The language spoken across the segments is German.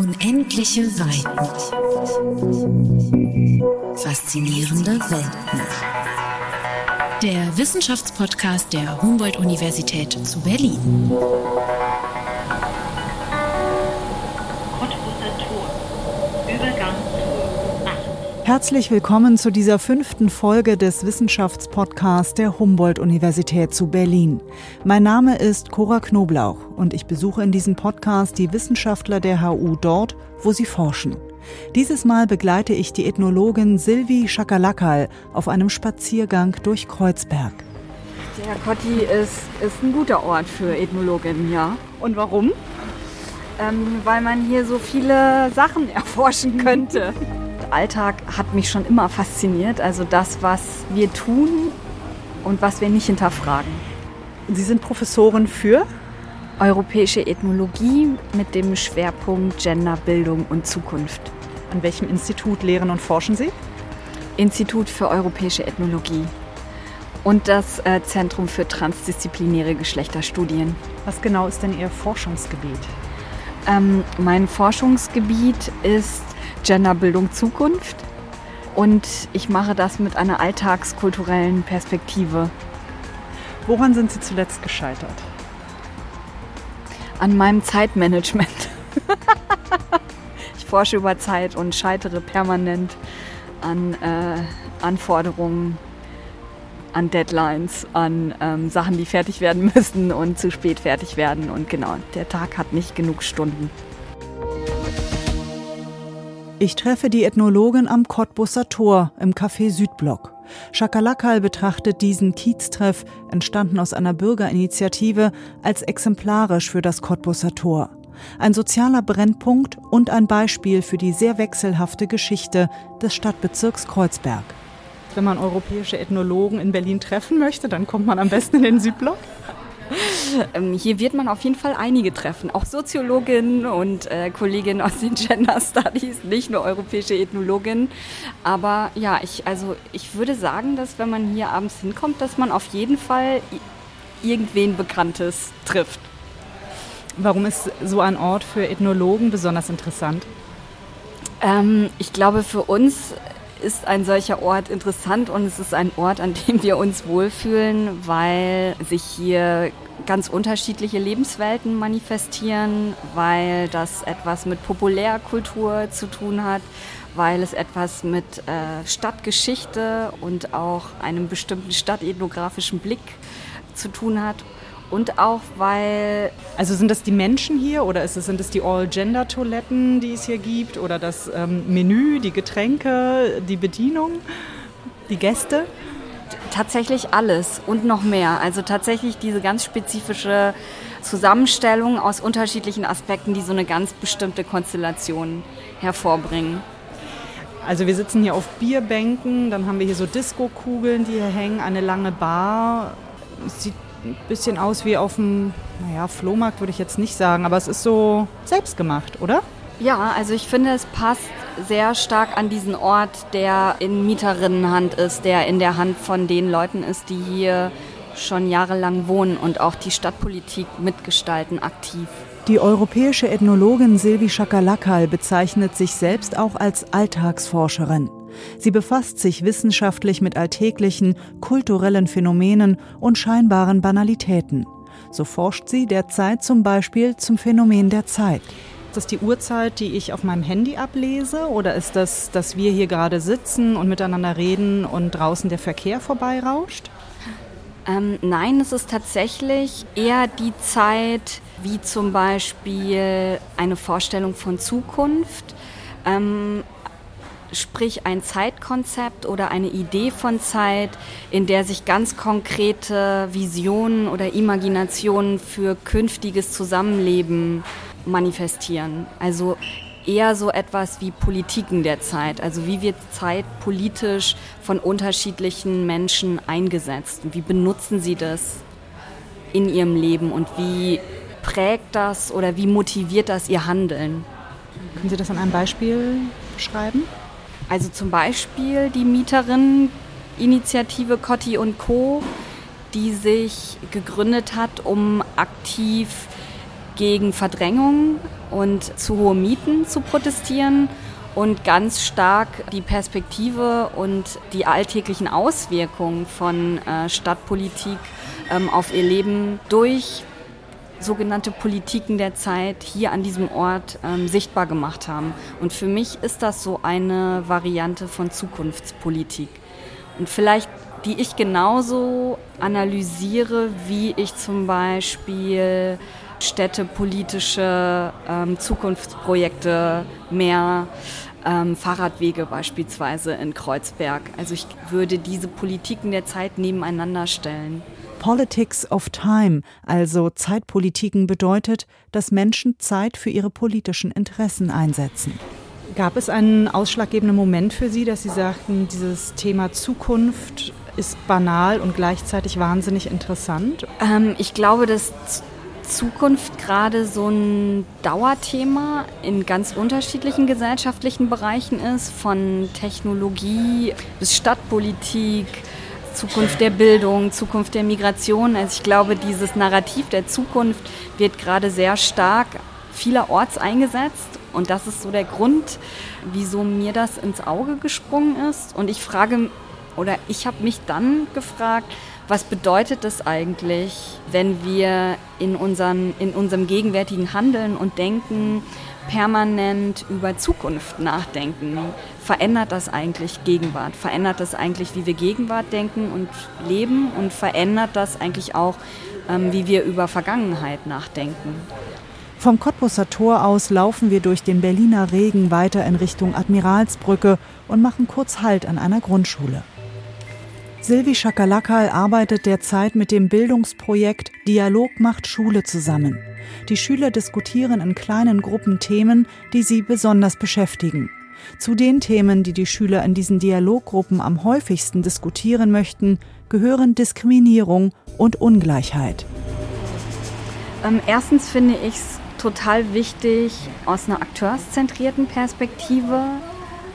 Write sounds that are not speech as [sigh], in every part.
Unendliche Weiten. Faszinierende Welten. Der Wissenschaftspodcast der Humboldt-Universität zu Berlin. Herzlich willkommen zu dieser fünften Folge des Wissenschaftspodcasts der Humboldt-Universität zu Berlin. Mein Name ist Cora Knoblauch und ich besuche in diesem Podcast die Wissenschaftler der HU dort, wo sie forschen. Dieses Mal begleite ich die Ethnologin Silvi Schakalakal auf einem Spaziergang durch Kreuzberg. Der Kotti ist, ist ein guter Ort für Ethnologinnen, ja. Und warum? Ähm, weil man hier so viele Sachen [laughs] erforschen könnte. Alltag hat mich schon immer fasziniert. Also das, was wir tun und was wir nicht hinterfragen. Sie sind Professorin für europäische Ethnologie mit dem Schwerpunkt Genderbildung und Zukunft. An welchem Institut lehren und forschen Sie? Institut für europäische Ethnologie und das äh, Zentrum für transdisziplinäre Geschlechterstudien. Was genau ist denn Ihr Forschungsgebiet? Ähm, mein Forschungsgebiet ist Genderbildung Zukunft und ich mache das mit einer alltagskulturellen Perspektive. Woran sind Sie zuletzt gescheitert? An meinem Zeitmanagement. [laughs] ich forsche über Zeit und scheitere permanent an äh, Anforderungen, an Deadlines, an ähm, Sachen, die fertig werden [laughs] müssen und zu spät fertig werden. Und genau, der Tag hat nicht genug Stunden. Ich treffe die Ethnologin am Cottbusser Tor im Café Südblock. Schakalakal betrachtet diesen Kieztreff, entstanden aus einer Bürgerinitiative, als exemplarisch für das Cottbusser Tor. Ein sozialer Brennpunkt und ein Beispiel für die sehr wechselhafte Geschichte des Stadtbezirks Kreuzberg. Wenn man europäische Ethnologen in Berlin treffen möchte, dann kommt man am besten in den Südblock. [laughs] Ähm, hier wird man auf jeden Fall einige treffen, auch Soziologinnen und äh, Kolleginnen aus den Gender Studies, nicht nur europäische Ethnologinnen. Aber ja, ich, also ich würde sagen, dass wenn man hier abends hinkommt, dass man auf jeden Fall irgendwen Bekanntes trifft. Warum ist so ein Ort für Ethnologen besonders interessant? Ähm, ich glaube, für uns ist ein solcher Ort interessant und es ist ein Ort, an dem wir uns wohlfühlen, weil sich hier ganz unterschiedliche Lebenswelten manifestieren, weil das etwas mit Populärkultur zu tun hat, weil es etwas mit äh, Stadtgeschichte und auch einem bestimmten stadtethnografischen Blick zu tun hat und auch weil. Also sind das die Menschen hier oder ist es, sind es die All-Gender-Toiletten, die es hier gibt? Oder das ähm, Menü, die Getränke, die Bedienung, die Gäste? Tatsächlich alles und noch mehr. Also tatsächlich diese ganz spezifische Zusammenstellung aus unterschiedlichen Aspekten, die so eine ganz bestimmte Konstellation hervorbringen. Also wir sitzen hier auf Bierbänken, dann haben wir hier so Disco-Kugeln, die hier hängen, eine lange Bar. Sieht ein bisschen aus wie auf dem, naja, Flohmarkt würde ich jetzt nicht sagen, aber es ist so selbstgemacht, oder? Ja, also ich finde, es passt sehr stark an diesen Ort, der in Mieterinnenhand ist, der in der Hand von den Leuten ist, die hier schon jahrelang wohnen und auch die Stadtpolitik mitgestalten aktiv. Die europäische Ethnologin Silvi Schakalakal bezeichnet sich selbst auch als Alltagsforscherin. Sie befasst sich wissenschaftlich mit alltäglichen, kulturellen Phänomenen und scheinbaren Banalitäten. So forscht sie derzeit zum Beispiel zum Phänomen der Zeit. Ist das die Uhrzeit, die ich auf meinem Handy ablese? Oder ist das, dass wir hier gerade sitzen und miteinander reden und draußen der Verkehr vorbeirauscht? Ähm, nein, es ist tatsächlich eher die Zeit, wie zum Beispiel eine Vorstellung von Zukunft. Ähm, sprich ein Zeitkonzept oder eine Idee von Zeit, in der sich ganz konkrete Visionen oder Imaginationen für künftiges Zusammenleben manifestieren. Also eher so etwas wie Politiken der Zeit. Also wie wird Zeit politisch von unterschiedlichen Menschen eingesetzt? Wie benutzen sie das in ihrem Leben und wie prägt das oder wie motiviert das ihr Handeln? Können Sie das an einem Beispiel beschreiben? Also zum Beispiel die Mieterinneninitiative Cotti und Co., die sich gegründet hat, um aktiv gegen Verdrängung und zu hohe Mieten zu protestieren und ganz stark die Perspektive und die alltäglichen Auswirkungen von äh, Stadtpolitik ähm, auf ihr Leben durch sogenannte Politiken der Zeit hier an diesem Ort ähm, sichtbar gemacht haben. Und für mich ist das so eine Variante von Zukunftspolitik. Und vielleicht die ich genauso analysiere, wie ich zum Beispiel städtepolitische ähm, Zukunftsprojekte mehr ähm, Fahrradwege beispielsweise in Kreuzberg. Also ich würde diese Politiken der Zeit nebeneinander stellen. Politics of Time, also Zeitpolitiken bedeutet, dass Menschen Zeit für ihre politischen Interessen einsetzen. Gab es einen ausschlaggebenden Moment für Sie, dass Sie sagten, dieses Thema Zukunft ist banal und gleichzeitig wahnsinnig interessant? Ähm, ich glaube, dass Zukunft gerade so ein Dauerthema in ganz unterschiedlichen gesellschaftlichen Bereichen ist, von Technologie bis Stadtpolitik, Zukunft der Bildung, Zukunft der Migration. Also ich glaube, dieses Narrativ der Zukunft wird gerade sehr stark vielerorts eingesetzt und das ist so der Grund, wieso mir das ins Auge gesprungen ist. Und ich frage, oder ich habe mich dann gefragt, was bedeutet das eigentlich, wenn wir in, unseren, in unserem gegenwärtigen Handeln und Denken permanent über Zukunft nachdenken? Verändert das eigentlich Gegenwart? Verändert das eigentlich, wie wir Gegenwart denken und leben? Und verändert das eigentlich auch, ähm, wie wir über Vergangenheit nachdenken? Vom Cottbusser Tor aus laufen wir durch den Berliner Regen weiter in Richtung Admiralsbrücke und machen kurz Halt an einer Grundschule. Silvi Schakalakal arbeitet derzeit mit dem Bildungsprojekt Dialog macht Schule zusammen. Die Schüler diskutieren in kleinen Gruppen Themen, die sie besonders beschäftigen. Zu den Themen, die die Schüler in diesen Dialoggruppen am häufigsten diskutieren möchten, gehören Diskriminierung und Ungleichheit. Ähm, erstens finde ich es total wichtig, aus einer akteurszentrierten Perspektive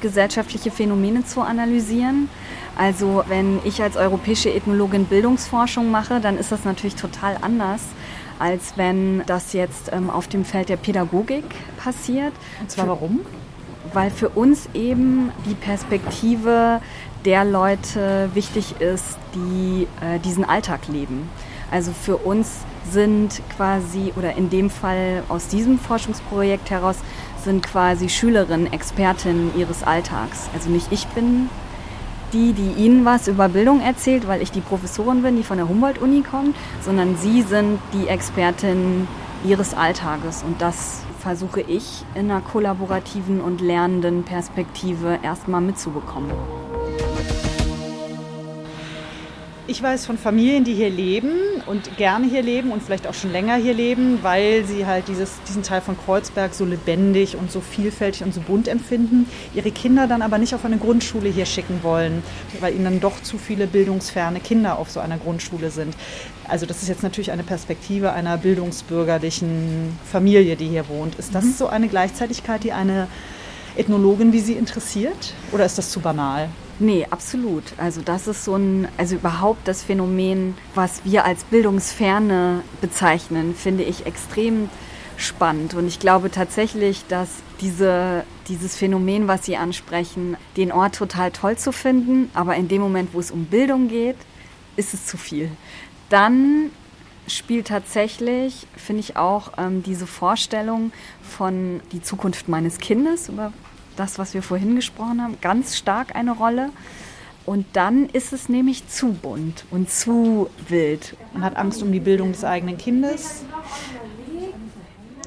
gesellschaftliche Phänomene zu analysieren. Also wenn ich als europäische Ethnologin Bildungsforschung mache, dann ist das natürlich total anders, als wenn das jetzt ähm, auf dem Feld der Pädagogik passiert. Und zwar warum? Weil für uns eben die Perspektive der Leute wichtig ist, die äh, diesen Alltag leben. Also für uns sind quasi, oder in dem Fall aus diesem Forschungsprojekt heraus, sind quasi Schülerinnen Expertinnen ihres Alltags. Also nicht ich bin die, die Ihnen was über Bildung erzählt, weil ich die Professorin bin, die von der Humboldt-Uni kommt, sondern Sie sind die Expertin Ihres Alltages. Und das versuche ich in einer kollaborativen und lernenden Perspektive erstmal mitzubekommen. Ich weiß von Familien, die hier leben und gerne hier leben und vielleicht auch schon länger hier leben, weil sie halt dieses, diesen Teil von Kreuzberg so lebendig und so vielfältig und so bunt empfinden, ihre Kinder dann aber nicht auf eine Grundschule hier schicken wollen, weil ihnen dann doch zu viele bildungsferne Kinder auf so einer Grundschule sind. Also das ist jetzt natürlich eine Perspektive einer bildungsbürgerlichen Familie, die hier wohnt. Ist das mhm. so eine Gleichzeitigkeit, die eine Ethnologin wie Sie interessiert oder ist das zu banal? Nee, absolut. Also das ist so ein, also überhaupt das Phänomen, was wir als Bildungsferne bezeichnen, finde ich extrem spannend. Und ich glaube tatsächlich, dass diese, dieses Phänomen, was Sie ansprechen, den Ort total toll zu finden, aber in dem Moment, wo es um Bildung geht, ist es zu viel. Dann spielt tatsächlich, finde ich auch, ähm, diese Vorstellung von die Zukunft meines Kindes, über das, was wir vorhin gesprochen haben, ganz stark eine Rolle. Und dann ist es nämlich zu bunt und zu wild. Man hat Angst um die Bildung des eigenen Kindes.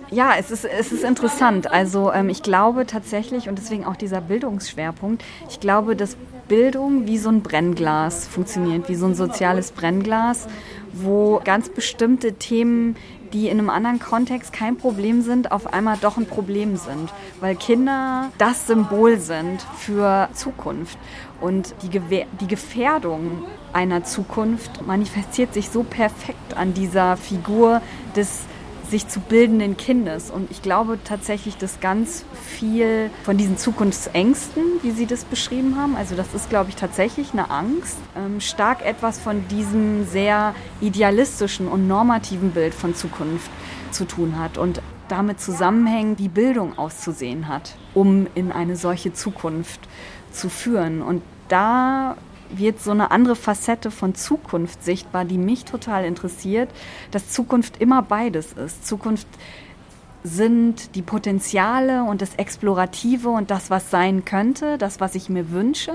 Ja, es ist, es ist interessant. Also ähm, ich glaube tatsächlich, und deswegen auch dieser Bildungsschwerpunkt, ich glaube, dass Bildung wie so ein Brennglas funktioniert, wie so ein soziales Brennglas, wo ganz bestimmte Themen die in einem anderen Kontext kein Problem sind, auf einmal doch ein Problem sind, weil Kinder das Symbol sind für Zukunft. Und die, Gewehr, die Gefährdung einer Zukunft manifestiert sich so perfekt an dieser Figur des sich zu bildenden Kindes. Und ich glaube tatsächlich, dass ganz viel von diesen Zukunftsängsten, wie Sie das beschrieben haben, also das ist, glaube ich, tatsächlich eine Angst, ähm, stark etwas von diesem sehr idealistischen und normativen Bild von Zukunft zu tun hat. Und damit zusammenhängen, wie Bildung auszusehen hat, um in eine solche Zukunft zu führen. Und da wird so eine andere Facette von Zukunft sichtbar, die mich total interessiert, dass Zukunft immer beides ist. Zukunft sind die Potenziale und das Explorative und das, was sein könnte, das, was ich mir wünsche,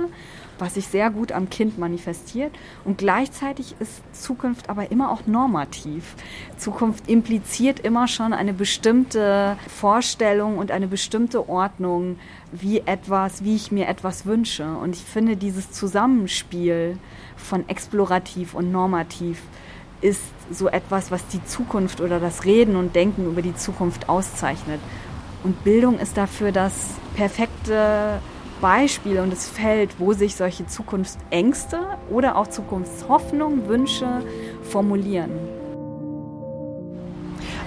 was sich sehr gut am Kind manifestiert. Und gleichzeitig ist Zukunft aber immer auch normativ. Zukunft impliziert immer schon eine bestimmte Vorstellung und eine bestimmte Ordnung, wie etwas, wie ich mir etwas wünsche. Und ich finde dieses Zusammenspiel von explorativ und normativ ist so etwas, was die Zukunft oder das Reden und Denken über die Zukunft auszeichnet. Und Bildung ist dafür das perfekte Beispiel und das Feld, wo sich solche Zukunftsängste oder auch Zukunftshoffnung, Wünsche formulieren.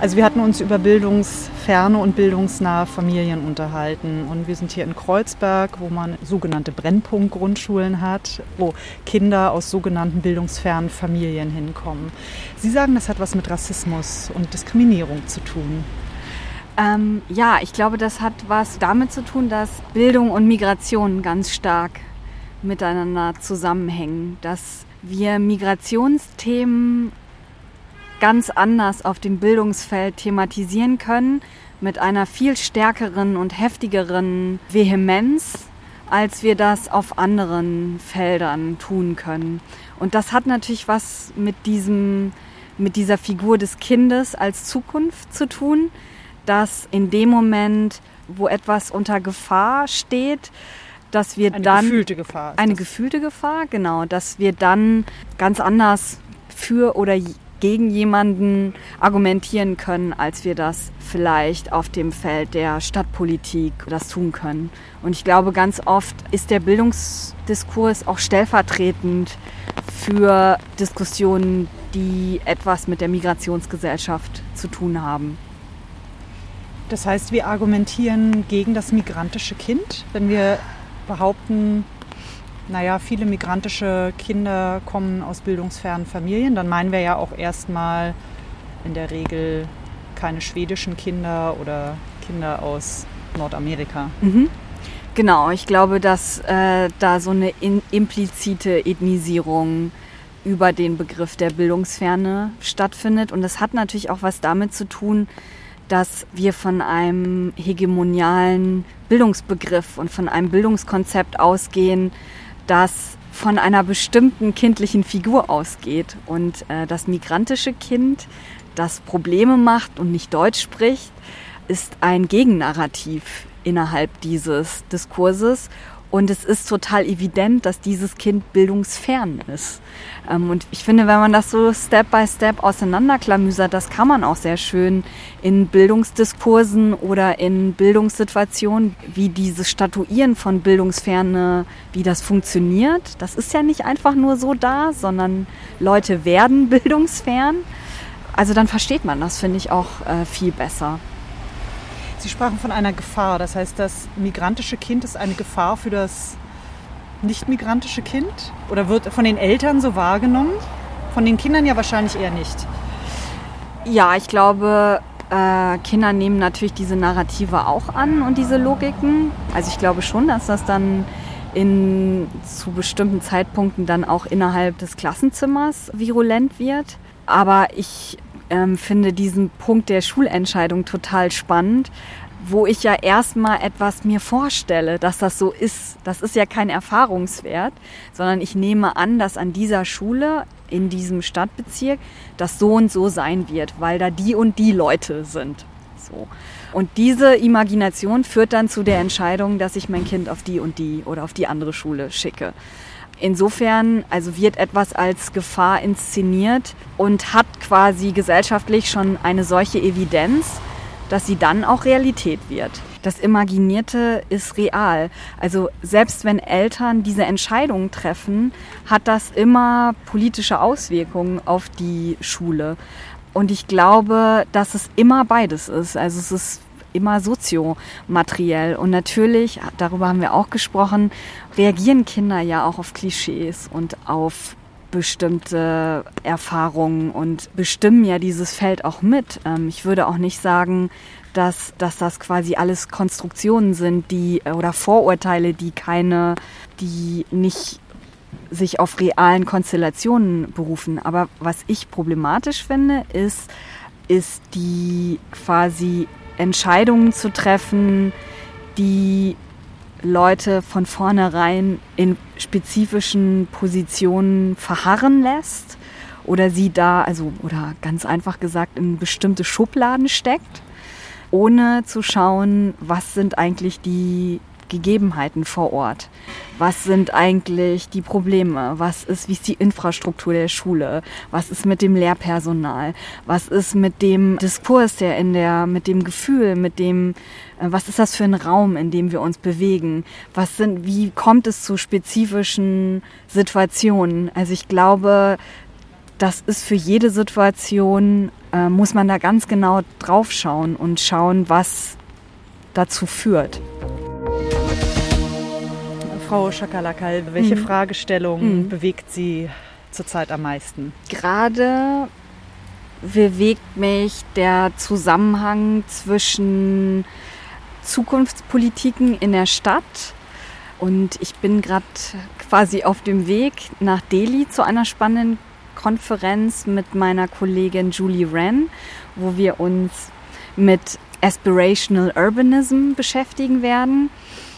Also wir hatten uns über bildungsferne und bildungsnahe Familien unterhalten und wir sind hier in Kreuzberg, wo man sogenannte Brennpunktgrundschulen hat, wo Kinder aus sogenannten bildungsfernen Familien hinkommen. Sie sagen, das hat was mit Rassismus und Diskriminierung zu tun. Ähm, ja, ich glaube, das hat was damit zu tun, dass Bildung und Migration ganz stark miteinander zusammenhängen, dass wir Migrationsthemen ganz anders auf dem Bildungsfeld thematisieren können, mit einer viel stärkeren und heftigeren Vehemenz, als wir das auf anderen Feldern tun können. Und das hat natürlich was mit diesem, mit dieser Figur des Kindes als Zukunft zu tun, dass in dem Moment, wo etwas unter Gefahr steht, dass wir eine dann eine gefühlte Gefahr, eine gefühlte Gefahr, genau, dass wir dann ganz anders für oder gegen jemanden argumentieren können, als wir das vielleicht auf dem Feld der Stadtpolitik das tun können. Und ich glaube, ganz oft ist der Bildungsdiskurs auch stellvertretend für Diskussionen, die etwas mit der Migrationsgesellschaft zu tun haben. Das heißt, wir argumentieren gegen das migrantische Kind, wenn wir behaupten, naja, viele migrantische Kinder kommen aus bildungsfernen Familien, dann meinen wir ja auch erstmal in der Regel keine schwedischen Kinder oder Kinder aus Nordamerika. Mhm. Genau, ich glaube, dass äh, da so eine in, implizite Ethnisierung über den Begriff der Bildungsferne stattfindet. Und das hat natürlich auch was damit zu tun, dass wir von einem hegemonialen Bildungsbegriff und von einem Bildungskonzept ausgehen, das von einer bestimmten kindlichen Figur ausgeht. Und äh, das migrantische Kind, das Probleme macht und nicht Deutsch spricht, ist ein Gegennarrativ innerhalb dieses Diskurses und es ist total evident, dass dieses Kind bildungsfern ist. Ähm, und ich finde, wenn man das so Step by Step auseinanderklamüsert, das kann man auch sehr schön in Bildungsdiskursen oder in Bildungssituationen, wie dieses Statuieren von Bildungsferne, wie das funktioniert. Das ist ja nicht einfach nur so da, sondern Leute werden [laughs] bildungsfern. Also dann versteht man das, finde ich, auch äh, viel besser. Sie sprachen von einer Gefahr. Das heißt, das migrantische Kind ist eine Gefahr für das nicht-migrantische Kind? Oder wird von den Eltern so wahrgenommen? Von den Kindern ja wahrscheinlich eher nicht. Ja, ich glaube, äh, Kinder nehmen natürlich diese Narrative auch an und diese Logiken. Also ich glaube schon, dass das dann in, zu bestimmten Zeitpunkten dann auch innerhalb des Klassenzimmers virulent wird. Aber ich ähm, finde diesen Punkt der Schulentscheidung total spannend, wo ich ja erstmal etwas mir vorstelle, dass das so ist. Das ist ja kein Erfahrungswert, sondern ich nehme an, dass an dieser Schule in diesem Stadtbezirk das so und so sein wird, weil da die und die Leute sind. So. Und diese Imagination führt dann zu der Entscheidung, dass ich mein Kind auf die und die oder auf die andere Schule schicke. Insofern also wird etwas als Gefahr inszeniert und hat quasi gesellschaftlich schon eine solche Evidenz, dass sie dann auch Realität wird. Das Imaginierte ist real. Also selbst wenn Eltern diese Entscheidungen treffen, hat das immer politische Auswirkungen auf die Schule. Und ich glaube, dass es immer beides ist. Also es ist immer soziomateriell. Und natürlich, darüber haben wir auch gesprochen, reagieren Kinder ja auch auf Klischees und auf bestimmte Erfahrungen und bestimmen ja dieses Feld auch mit. Ähm, ich würde auch nicht sagen, dass, dass das quasi alles Konstruktionen sind, die oder Vorurteile, die keine, die nicht sich auf realen Konstellationen berufen. Aber was ich problematisch finde, ist, ist die quasi Entscheidungen zu treffen, die Leute von vornherein in spezifischen Positionen verharren lässt oder sie da, also oder ganz einfach gesagt, in bestimmte Schubladen steckt, ohne zu schauen, was sind eigentlich die Gegebenheiten vor Ort? Was sind eigentlich die Probleme? Was ist, wie ist die Infrastruktur der Schule? Was ist mit dem Lehrpersonal? Was ist mit dem Diskurs, der in der, mit dem Gefühl, mit dem, äh, was ist das für ein Raum, in dem wir uns bewegen? Was sind, wie kommt es zu spezifischen Situationen? Also ich glaube, das ist für jede Situation, äh, muss man da ganz genau drauf schauen und schauen, was dazu führt. Frau Schakalakal, welche mhm. Fragestellung mhm. bewegt Sie zurzeit am meisten? Gerade bewegt mich der Zusammenhang zwischen Zukunftspolitiken in der Stadt und ich bin gerade quasi auf dem Weg nach Delhi zu einer spannenden Konferenz mit meiner Kollegin Julie Wren, wo wir uns mit Aspirational Urbanism beschäftigen werden.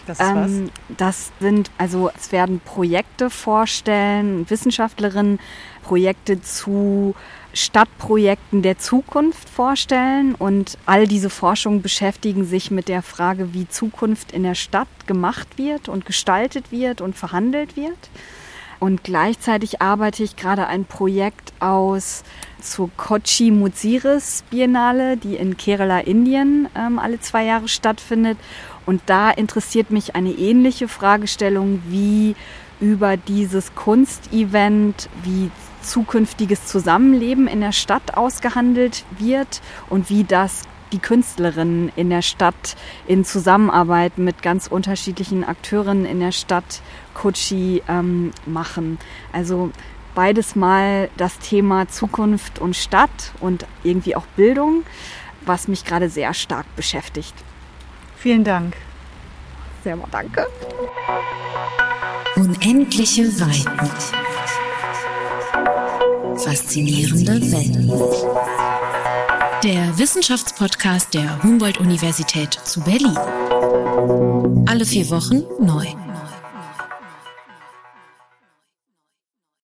Das ist? Ähm, das sind, also es werden Projekte vorstellen, Wissenschaftlerinnen Projekte zu Stadtprojekten der Zukunft vorstellen und all diese Forschungen beschäftigen sich mit der Frage, wie Zukunft in der Stadt gemacht wird und gestaltet wird und verhandelt wird. Und gleichzeitig arbeite ich gerade ein Projekt aus zur Kochi Muziris Biennale, die in Kerala, Indien ähm, alle zwei Jahre stattfindet. Und da interessiert mich eine ähnliche Fragestellung wie über dieses Kunstevent, wie zukünftiges Zusammenleben in der Stadt ausgehandelt wird und wie das die Künstlerinnen in der Stadt in Zusammenarbeit mit ganz unterschiedlichen Akteurinnen in der Stadt Kochi ähm, machen. Also beides mal das Thema Zukunft und Stadt und irgendwie auch Bildung, was mich gerade sehr stark beschäftigt. Vielen Dank. Sehr mal danke. Unendliche Weiten. Faszinierende Welt. Der Wissenschaftspodcast der Humboldt-Universität zu Berlin. Alle vier Wochen neu.